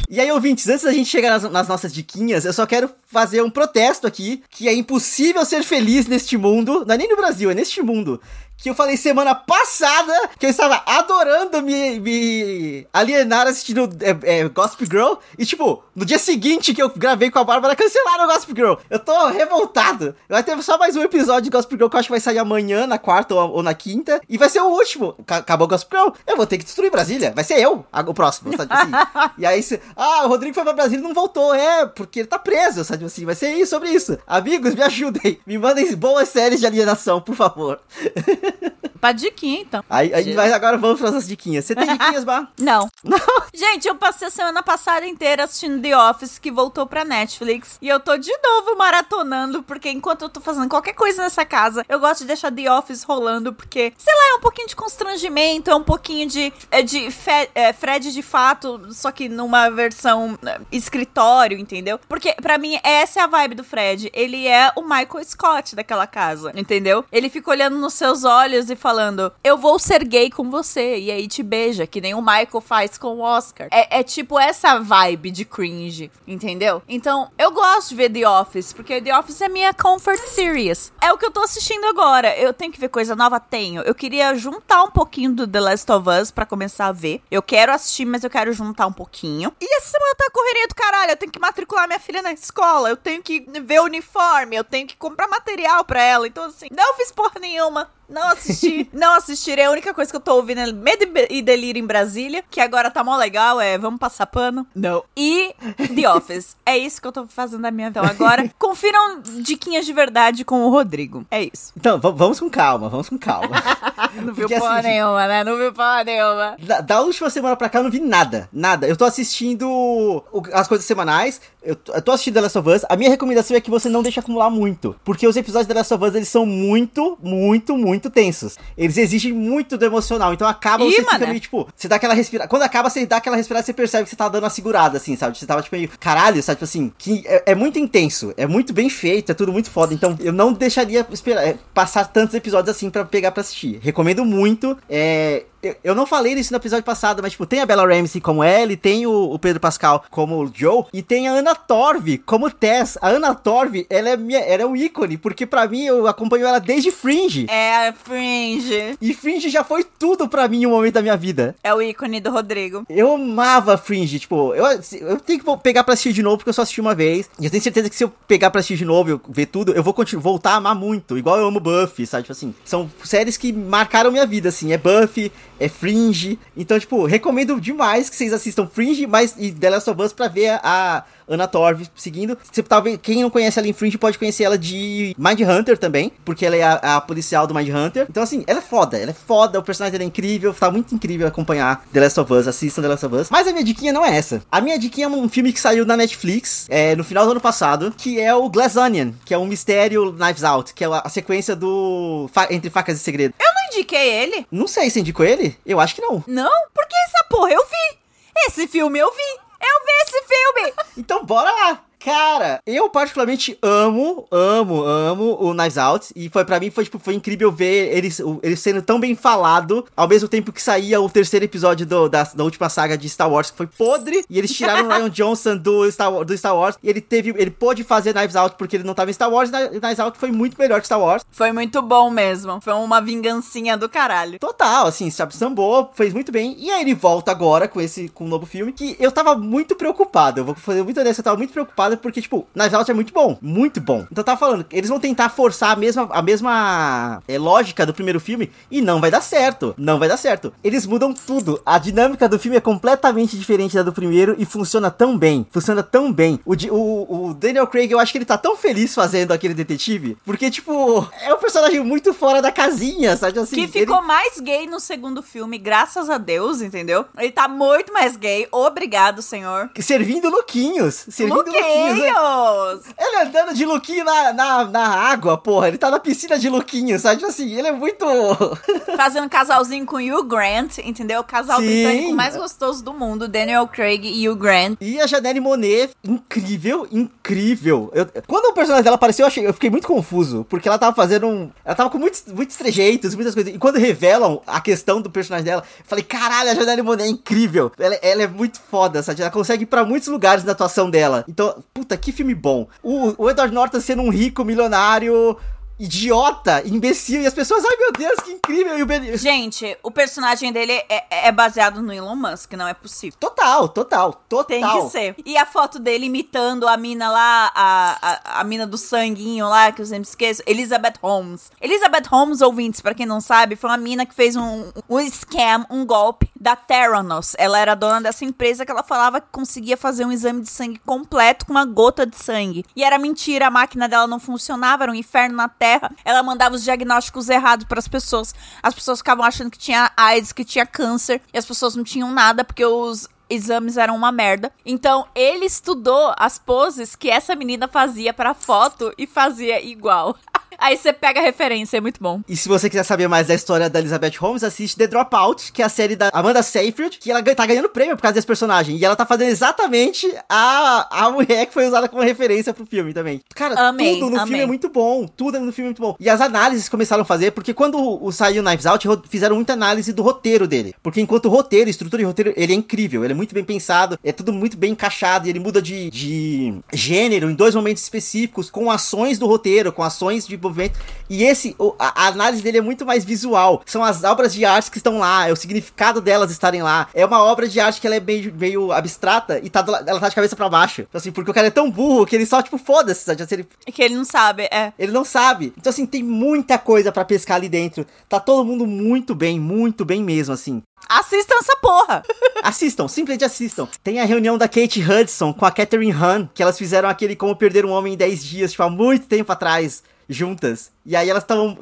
E aí, ouvintes, antes da gente chegar nas, nas, nossas diquinhas, eu só quero fazer um protesto aqui, que é impossível ser feliz neste mundo, não é nem no Brasil, é neste mundo, que eu falei semana passada que eu estava adorando me, me alienar assistindo é, é, Gossip Girl. E, tipo, no dia seguinte que eu gravei com a Bárbara, cancelaram o Gossip Girl. Eu tô revoltado. Vai ter só mais um episódio de Gossip Girl que eu acho que vai sair amanhã, na quarta ou, ou na quinta. E vai ser o último. Acabou o Gossip Girl. Eu vou ter que destruir Brasília. Vai ser eu o próximo, sabe assim? e aí, se, ah, o Rodrigo foi pra Brasília e não voltou. É, porque ele tá preso, sabe assim? Vai ser isso sobre isso. Amigos, me ajudem. Me mandem boas séries de alienação, por favor. pra diquinha, então. Aí, aí mas agora vamos para as diquinhas. Você tem diquinhas, Bar? Não. Não? Gente, eu passei a semana passada inteira assistindo The Office, que voltou pra Netflix. E eu tô de novo maratonando, porque enquanto eu tô fazendo qualquer coisa nessa casa, eu gosto de deixar The Office rolando, porque, sei lá, é um pouquinho de constrangimento, é um pouquinho de, é de fe, é, Fred de fato, só que numa versão é, escritório, entendeu? Porque, para mim, essa é a vibe do Fred. Ele é o Michael Scott daquela casa, entendeu? Ele fica olhando nos seus olhos e falando: Eu vou ser gay com você. E aí te beija, que nem o Michael faz com o Oscar. É, é tipo essa vibe de cringe, entendeu? Então, eu gosto de ver The Office, porque The Office é minha comfort series. É o que eu tô assistindo agora. Eu tenho que ver coisa nova? Tenho. Eu queria juntar um pouquinho do The Last of Us pra começar a ver. Eu quero assistir, mas eu quero juntar um pouquinho. E essa semana tá correria do caralho. Eu tenho que matricular minha filha na escola. Eu tenho que ver o uniforme. Eu tenho que comprar material pra ela. Então, assim, não fiz porra nenhuma. Não assisti. não assistirei. A única coisa que eu tô ouvindo é Medo e Delírio em Brasília, que agora tá mó legal, é Vamos Passar Pano. Não. E The Office. é isso que eu tô fazendo da minha vida agora. Confiram diquinhas de verdade com o Rodrigo. É isso. Então, vamos com calma, vamos com calma. não viu Porque, porra assim, nenhuma, né? Não viu porra nenhuma. Da, da, última semana pra cá eu não vi nada. Nada. Eu tô assistindo as coisas semanais. Eu, tô assistindo The Last of Us. A minha recomendação é que você não deixe acumular muito. Porque os episódios de The Last of Us, eles são muito, muito, muito tensos. Eles exigem muito do emocional. Então acaba Ih, você mano. fica meio, tipo, você dá aquela respirada. Quando acaba, você dá aquela respirada, você percebe que você tá dando uma segurada, assim, sabe? Você tava, tipo, meio, caralho, sabe? Tipo assim, que é, é muito intenso, é muito bem feito, é tudo muito foda. Então eu não deixaria esperar, é, passar tantos episódios assim para pegar pra assistir. Recomendo muito. É, eu não falei isso no episódio passado, mas, tipo, tem a Bella Ramsey como Ellie, tem o, o Pedro Pascal como Joe, e tem a Ana Torv como Tess. A Ana Torv, ela é, minha, ela é um ícone, porque para mim eu acompanho ela desde Fringe. É, Fringe. E Fringe já foi tudo para mim em um momento da minha vida. É o ícone do Rodrigo. Eu amava Fringe, tipo, eu, eu tenho que pegar pra assistir de novo, porque eu só assisti uma vez. E eu tenho certeza que se eu pegar pra assistir de novo, eu ver tudo, eu vou voltar a amar muito. Igual eu amo Buffy, sabe? Tipo assim, são séries que marcaram minha vida, assim. É Buffy, é Fringe. Então, tipo, recomendo demais que vocês assistam Fringe, mas e The Last of Us pra ver a, Ana Torv seguindo. Talvez, quem não conhece ela em Fringe pode conhecer ela de Mind Hunter também, porque ela é a, a, policial do Mind Hunter. Então, assim, ela é foda, ela é foda, o personagem dela é incrível, tá muito incrível acompanhar The Last of Us, assistam The Last of Us. Mas a minha diquinha não é essa. A minha diquinha é um filme que saiu na Netflix é, no final do ano passado, que é o Glass Onion, que é um mistério Knives Out, que é a, sequência do Fa Entre Facas e Segredo. Eu não indiquei ele. Não sei se indicou ele. Eu acho que não. Não? Porque essa porra eu vi. Esse filme eu vi. Eu vi esse filme! Então bora lá! Cara, eu particularmente amo, amo, amo o Knives Out. E foi para mim foi, tipo, foi incrível ver eles, eles sendo tão bem falado, ao mesmo tempo que saía o terceiro episódio do, da, da última saga de Star Wars, que foi podre. E eles tiraram o Ryan Johnson do Star, do Star Wars. E ele teve. Ele pôde fazer Knives Out porque ele não tava em Star Wars. E Knives Out foi muito melhor que Star Wars. Foi muito bom mesmo. Foi uma vingancinha do caralho. Total, assim, sabe, sambou, fez muito bem. E aí ele volta agora com esse com um novo filme. Que eu tava muito preocupado. Eu vou fazer muito honesto, eu tava muito preocupado porque, tipo, Knives Out é muito bom. Muito bom. Então eu tava falando, eles vão tentar forçar a mesma, a mesma é, lógica do primeiro filme e não vai dar certo. Não vai dar certo. Eles mudam tudo. A dinâmica do filme é completamente diferente da do primeiro e funciona tão bem. Funciona tão bem. O, o, o Daniel Craig, eu acho que ele tá tão feliz fazendo aquele detetive. Porque, tipo, é um personagem muito fora da casinha, sabe assim? Que ficou ele... mais gay no segundo filme, graças a Deus, entendeu? Ele tá muito mais gay. Obrigado, senhor. Servindo Luquinhos. Servindo Luquinhos. Luquinhos. Ele andando de Luquinho na, na, na água, porra. Ele tá na piscina de Luquinhos, sabe? Tipo assim, ele é muito. Fazendo casalzinho com Hugh Grant, entendeu? O casal Sim. britânico mais gostoso do mundo, Daniel Craig e Hugh Grant. E a Janelle Monet, incrível, incrível. Eu, quando o personagem dela apareceu, eu, achei, eu fiquei muito confuso, porque ela tava fazendo um. Ela tava com muitos, muitos trejeitos, muitas coisas. E quando revelam a questão do personagem dela, eu falei, caralho, a Janelle Monet é incrível. Ela, ela é muito foda, sabe? Ela consegue ir pra muitos lugares na atuação dela. Então, puta, que filme bom. O, o Edward Norton sendo um rico milionário idiota, imbecil, e as pessoas, ai meu Deus, que incrível. E o ben... Gente, o personagem dele é, é, baseado no Elon Musk, não é possível. Total, total, total. Tem que ser. E a foto dele imitando a mina lá, a, a, a mina do sanguinho lá, que eu sempre esqueço, Elizabeth Holmes. Elizabeth Holmes, ouvintes, para quem não sabe, foi uma mina que fez um, um scam, um golpe da Theranos. Ela era dona dessa empresa que ela falava que conseguia fazer um exame de sangue completo com uma gota de sangue. E era mentira, a máquina dela não funcionava, era um inferno na Terra Ela mandava os diagnósticos errados para as pessoas. As pessoas ficavam achando que tinha AIDS, que tinha câncer, e as pessoas não tinham nada porque os exames eram uma merda. Então, ele estudou as poses que essa menina fazia para foto e fazia igual. Aí você pega a referência, é muito bom. E se você quiser saber mais da história da Elizabeth Holmes, assiste The Dropout, que é a série da Amanda Seyfried, que ela tá ganhando prêmio por causa desse personagem. E ela tá fazendo exatamente a, a mulher que foi usada como referência pro filme também. Cara, amei, tudo no amei. filme é muito bom. Tudo no filme é muito bom. E as análises começaram a fazer, porque quando o, saiu Knives Out, fizeram muita análise do roteiro dele. Porque enquanto o roteiro, estrutura de roteiro, ele é incrível. Ele é muito bem pensado, é tudo muito bem encaixado. E ele muda de, de gênero em dois momentos específicos, com ações do roteiro, com ações de movimento. E esse, a, análise dele é muito mais visual. São as obras de arte que estão lá, é o significado delas estarem lá. É uma obra de arte que ela é meio, meio abstrata e tá do, ela tá de cabeça para baixo. Então, assim, porque o cara é tão burro que ele só, tipo, foda-se, sabe? Ele... É que ele não sabe, é. Ele não sabe. Então, assim, tem muita coisa para pescar ali dentro. Tá todo mundo muito bem, muito bem mesmo, assim. Assistam essa porra! assistam, simplesmente assistam. Tem a reunião da Kate Hudson com a Catherine Hahn, que elas fizeram aquele Como Perder um Homem em 10 Dias, tipo, há muito tempo atrás juntas. E aí elas estavam.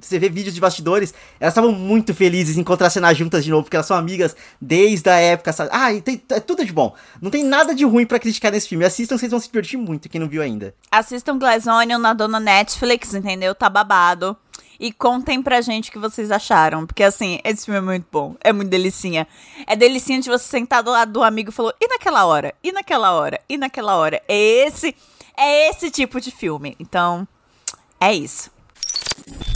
Você vê vídeos de bastidores, elas estavam muito felizes em contracenar juntas de novo, porque elas são amigas desde a época. Sabe? Ah, e tem, é tudo de bom. Não tem nada de ruim para criticar nesse filme. Assistam, vocês vão se divertir muito, quem não viu ainda. Assistam Glass Onion na dona Netflix, entendeu? Tá babado. E contem pra gente o que vocês acharam. Porque, assim, esse filme é muito bom. É muito delicinha. É delicinha de você sentar do lado do amigo e falou: e naquela hora? E naquela hora? E naquela hora? É esse. É esse tipo de filme. Então, é isso.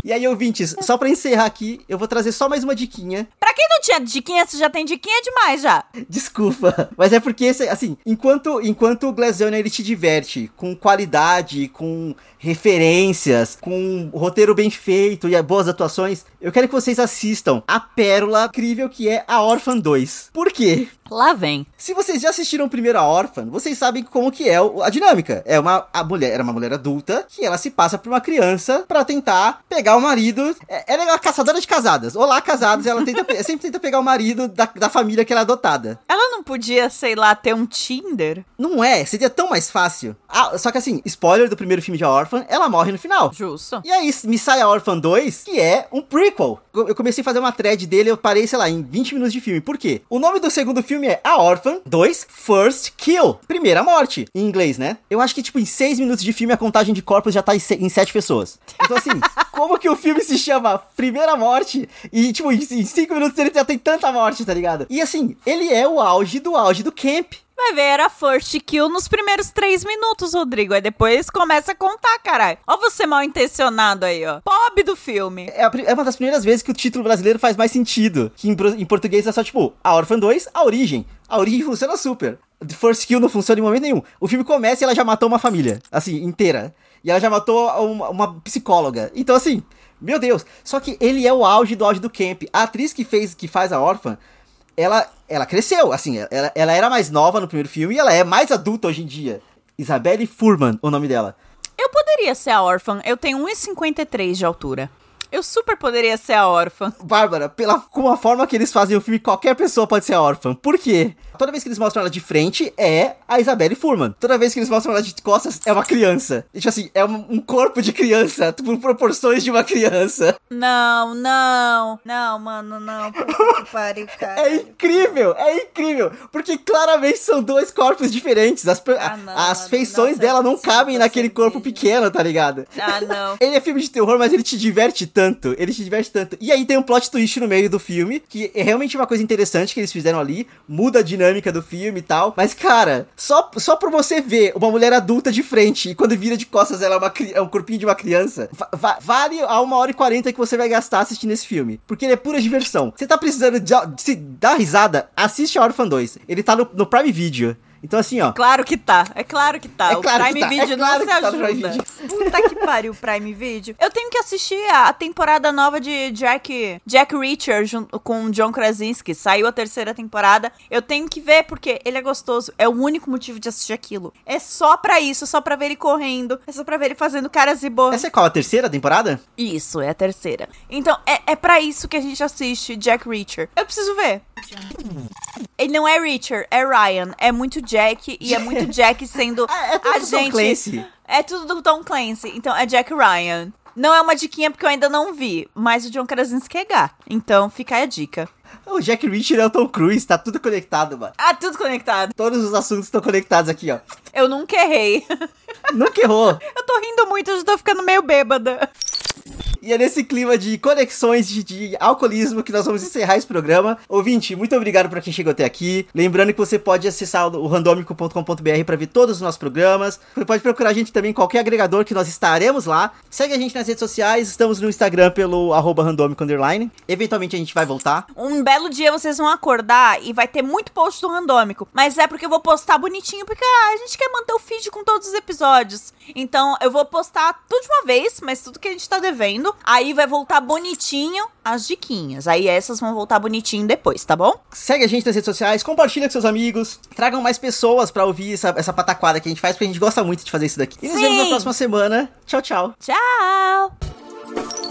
E aí, ouvintes, só pra encerrar aqui, eu vou trazer só mais uma diquinha. Pra quem não tinha diquinha, você já tem diquinha demais já. Desculpa, mas é porque, assim, enquanto, enquanto o Glass ele te diverte com qualidade, com referências, com um roteiro bem feito e boas atuações, eu quero que vocês assistam a pérola incrível que é a Orphan 2. Por quê? Lá vem. Se vocês já assistiram primeiro a Orphan, vocês sabem como que é a dinâmica. É uma a mulher, era uma mulher adulta que ela se passa por uma criança para tentar pegar o marido. É, ela é uma caçadora de casadas. Olá, casados, ela tenta, sempre tenta pegar o marido da, da família que ela é adotada. Ela não podia, sei lá, ter um Tinder? Não é, seria tão mais fácil. Ah, só que assim, spoiler do primeiro filme de A Orphan, ela morre no final. Justo. E aí me sai a Orphan 2, que é um prequel. Eu comecei a fazer uma thread dele, eu parei, sei lá, em 20 minutos de filme. Por quê? O nome do segundo filme é A Orphan 2 First Kill. Primeira morte. Em inglês, né? Eu acho que, tipo, em 6 minutos de filme a contagem de corpos já tá em 7 pessoas. Então, assim, como que o filme se chama Primeira Morte e, tipo, em 5 minutos ele já tem tanta morte, tá ligado? E assim, ele é o auge do auge do camp. Vai ver, era first kill nos primeiros três minutos, Rodrigo. Aí depois começa a contar, caralho. Ó você mal intencionado aí, ó. Pobre do filme. É, é, uma das primeiras vezes que o título brasileiro faz mais sentido. Que em, em português é só tipo, a Orphan 2, a origem. A origem funciona super. The First Kill não funciona em momento nenhum. O filme começa e ela já matou uma família, assim, inteira. E ela já matou uma, uma psicóloga. Então, assim, meu Deus. Só que ele é o auge do auge do camp. A atriz que fez, que faz a órfã, ela, ela cresceu, assim, ela, ela era mais nova no primeiro filme e ela é mais adulta hoje em dia. Isabelle Furman, o nome dela. Eu poderia ser a órfã. Eu tenho 1,53 de altura. Eu super poderia ser a órfã. Bárbara, pela, com a forma que eles fazem o filme, qualquer pessoa pode ser a órfã. Por quê? Toda vez que eles mostram ela de frente, é a Isabelle Furman. Toda vez que eles mostram ela de costas, é uma criança. E, tipo assim, é um, um corpo de criança, por proporções de uma criança. Não, não. Não, mano, não. Que pariu, cara. É incrível, é incrível. Porque claramente são dois corpos diferentes. As, ah, não, as feições não, dela não cabem naquele corpo pequeno, tá ligado? Ah, não. Ele é filme de terror, mas ele te diverte tanto. Ele te diverte tanto. E aí tem um plot twist no meio do filme, que é realmente uma coisa interessante que eles fizeram ali. Muda a dinâmica do filme e tal. Mas, cara, só, só pra você ver uma mulher adulta de frente e quando vira de costas ela é, uma, é um corpinho de uma criança, va vale a uma hora e quarenta que você vai gastar assistindo esse filme. Porque ele é pura diversão. Você tá precisando de, de se dar risada, assiste a Orphan 2. Ele tá no, no Prime Video. Então, assim, ó. Claro que tá. É claro que tá. É o claro Prime tá. Video é claro não se ajuda. Tá Puta que pariu, Prime Video. Eu tenho que assistir a, temporada nova de Jack, Jack Reacher com John Krasinski. Saiu a terceira temporada. Eu tenho que ver porque ele é gostoso. É o único motivo de assistir aquilo. É só pra isso, só pra ver ele correndo. É só pra ver ele fazendo caras e boas. Essa é qual? A terceira temporada? Isso, é a terceira. Então, é, é pra isso que a gente assiste Jack Reacher. Eu preciso ver. Ele não é Reacher, é Ryan. É muito Jack e é muito Jack sendo é, é tudo a do gente. Tom Clancy. É tudo do Tom Clancy. Então é Jack Ryan. Não é uma diquinha porque eu ainda não vi, mas o John Krasinski é gato. Então fica aí a dica. O Jack Reacher é o Tom Cruise, tá tudo conectado, mano. Ah, tudo conectado. Todos os assuntos estão conectados aqui, ó. Eu nunca errei. Nunca errou. eu tô rindo muito, eu já tô ficando meio bêbada. E é nesse clima de conexões de, de, alcoolismo que nós vamos encerrar esse programa. Ouvinte, muito obrigado para quem chegou até aqui. Lembrando que você pode acessar o randomico.com.br para ver todos os nossos programas. Você pode procurar a gente também em qualquer agregador que nós estaremos lá. Segue a gente nas redes sociais, estamos no Instagram pelo arroba randomico. Eventualmente a gente vai voltar. Um belo dia vocês vão acordar e vai ter muito post do randômico. Mas é porque eu vou postar bonitinho, porque ah, a gente quer manter o feed com todos os episódios. Então eu vou postar tudo de uma vez, mas tudo que a gente tá devendo. Aí vai voltar bonitinho as diquinhas. Aí essas vão voltar bonitinho depois, tá bom? Segue a gente nas redes sociais, compartilha com seus amigos, tragam mais pessoas para ouvir essa, essa pataquada que a gente faz, porque a gente gosta muito de fazer isso daqui. E nos Sim. vemos na próxima semana. Tchau, tchau. Tchau!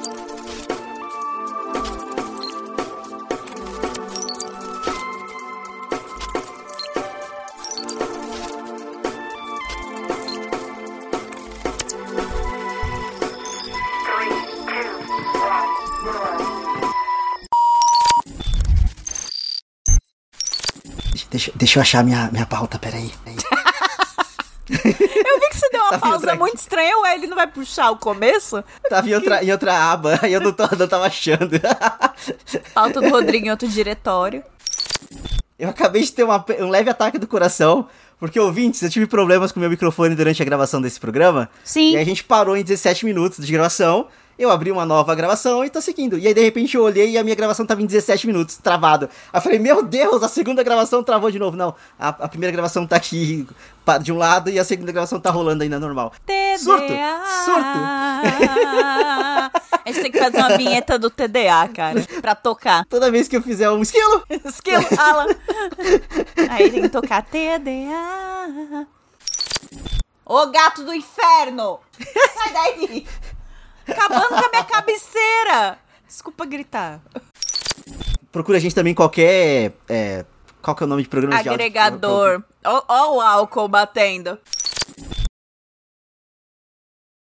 Deixa, deixa eu achar minha, minha pauta, peraí. eu vi que você deu uma tá pausa muito estranha, ué, ele não vai puxar o começo? Tava em outra, em outra aba, aí eu não, tô, não tava achando. Pauta do Rodrigo em outro diretório. Eu acabei de ter uma, um leve ataque do coração, porque, ouvintes, eu tive problemas com meu microfone durante a gravação desse programa. Sim. E a gente parou em 17 minutos de gravação eu abri uma nova gravação e tô seguindo. E aí, de repente, eu olhei e a minha gravação tava em 17 minutos, travado. Aí eu falei, meu Deus, a segunda gravação travou de novo. Não, a, a primeira gravação tá aqui de um lado e a segunda gravação tá rolando ainda normal. TDA. Surto! Surto! a gente tem que fazer uma vinheta do TDA, cara, pra tocar. Toda vez que eu fizer um esquilo! esquilo, Alan! aí tem que tocar TDA. Ô gato do inferno! Sai daí! Acabando com a minha cabeceira. Desculpa gritar. Procura a gente também qualquer. É, qual que é o nome de programa Agregador. de áudio? Ó, ó o álcool batendo.